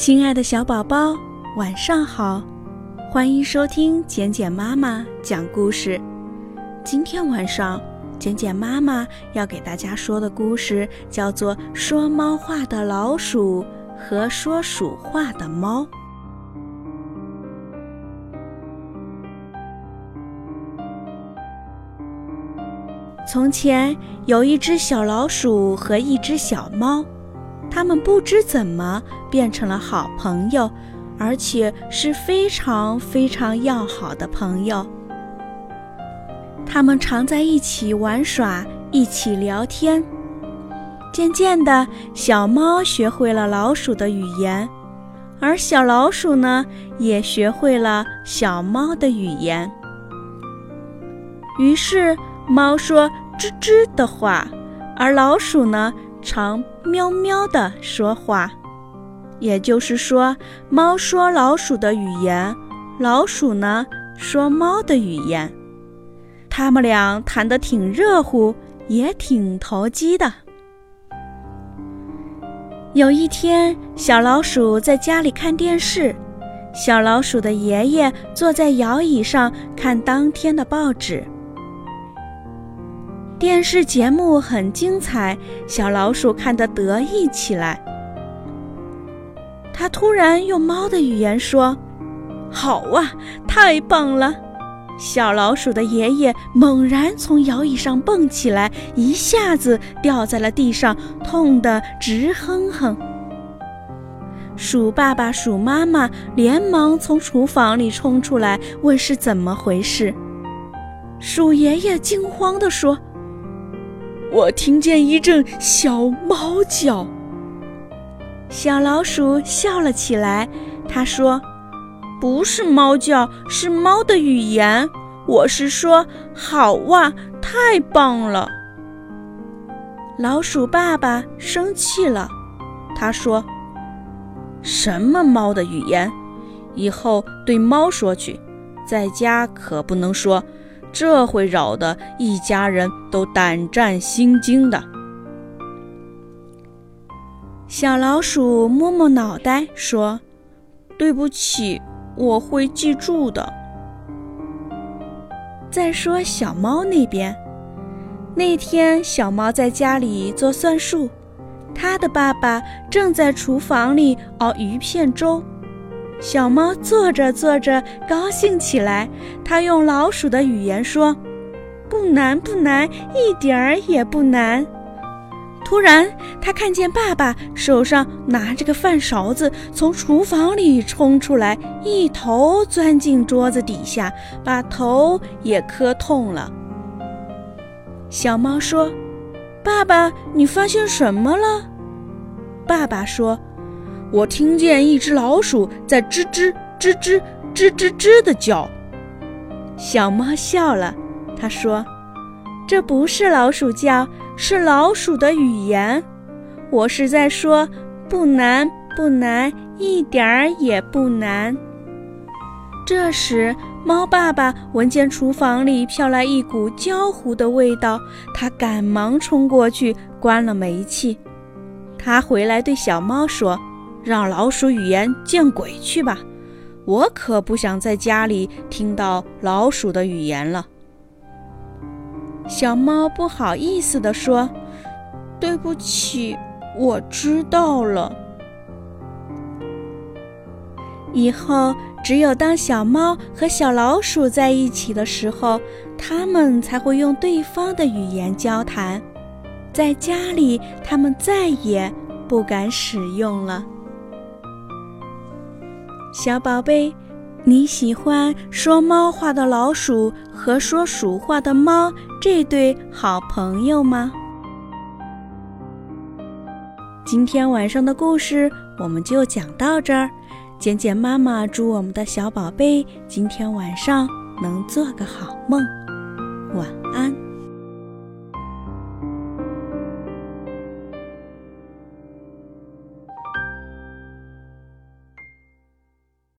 亲爱的小宝宝，晚上好！欢迎收听简简妈妈讲故事。今天晚上，简简妈妈要给大家说的故事叫做《说猫话的老鼠和说鼠话的猫》。从前有一只小老鼠和一只小猫。他们不知怎么变成了好朋友，而且是非常非常要好的朋友。他们常在一起玩耍，一起聊天。渐渐的，小猫学会了老鼠的语言，而小老鼠呢，也学会了小猫的语言。于是，猫说“吱吱”的话，而老鼠呢？常喵喵地说话，也就是说，猫说老鼠的语言，老鼠呢说猫的语言。他们俩谈得挺热乎，也挺投机的。有一天，小老鼠在家里看电视，小老鼠的爷爷坐在摇椅上看当天的报纸。电视节目很精彩，小老鼠看得得意起来。他突然用猫的语言说：“好啊，太棒了！”小老鼠的爷爷猛然从摇椅上蹦起来，一下子掉在了地上，痛得直哼哼。鼠爸爸、鼠妈妈连忙从厨房里冲出来，问是怎么回事。鼠爷爷惊慌地说。我听见一阵小猫叫，小老鼠笑了起来。他说：“不是猫叫，是猫的语言。我是说，好哇，太棒了。”老鼠爸爸生气了，他说：“什么猫的语言？以后对猫说去，在家可不能说。”这会扰得一家人都胆战心惊的。小老鼠摸摸脑袋说：“对不起，我会记住的。”再说小猫那边，那天小猫在家里做算术，它的爸爸正在厨房里熬鱼片粥。小猫坐着坐着，高兴起来。它用老鼠的语言说：“不难，不难，一点儿也不难。”突然，它看见爸爸手上拿着个饭勺子，从厨房里冲出来，一头钻进桌子底下，把头也磕痛了。小猫说：“爸爸，你发现什么了？”爸爸说。我听见一只老鼠在吱吱吱吱吱吱吱的叫。小猫笑了，它说：“这不是老鼠叫，是老鼠的语言。我是在说，不难，不难，一点儿也不难。”这时，猫爸爸闻见厨房里飘来一股焦糊的味道，他赶忙冲过去关了煤气。他回来对小猫说。让老鼠语言见鬼去吧！我可不想在家里听到老鼠的语言了。小猫不好意思地说：“对不起，我知道了。以后只有当小猫和小老鼠在一起的时候，它们才会用对方的语言交谈。在家里，它们再也不敢使用了。”小宝贝，你喜欢说猫话的老鼠和说鼠话的猫这对好朋友吗？今天晚上的故事我们就讲到这儿。简简妈妈祝我们的小宝贝今天晚上能做个好梦，晚安。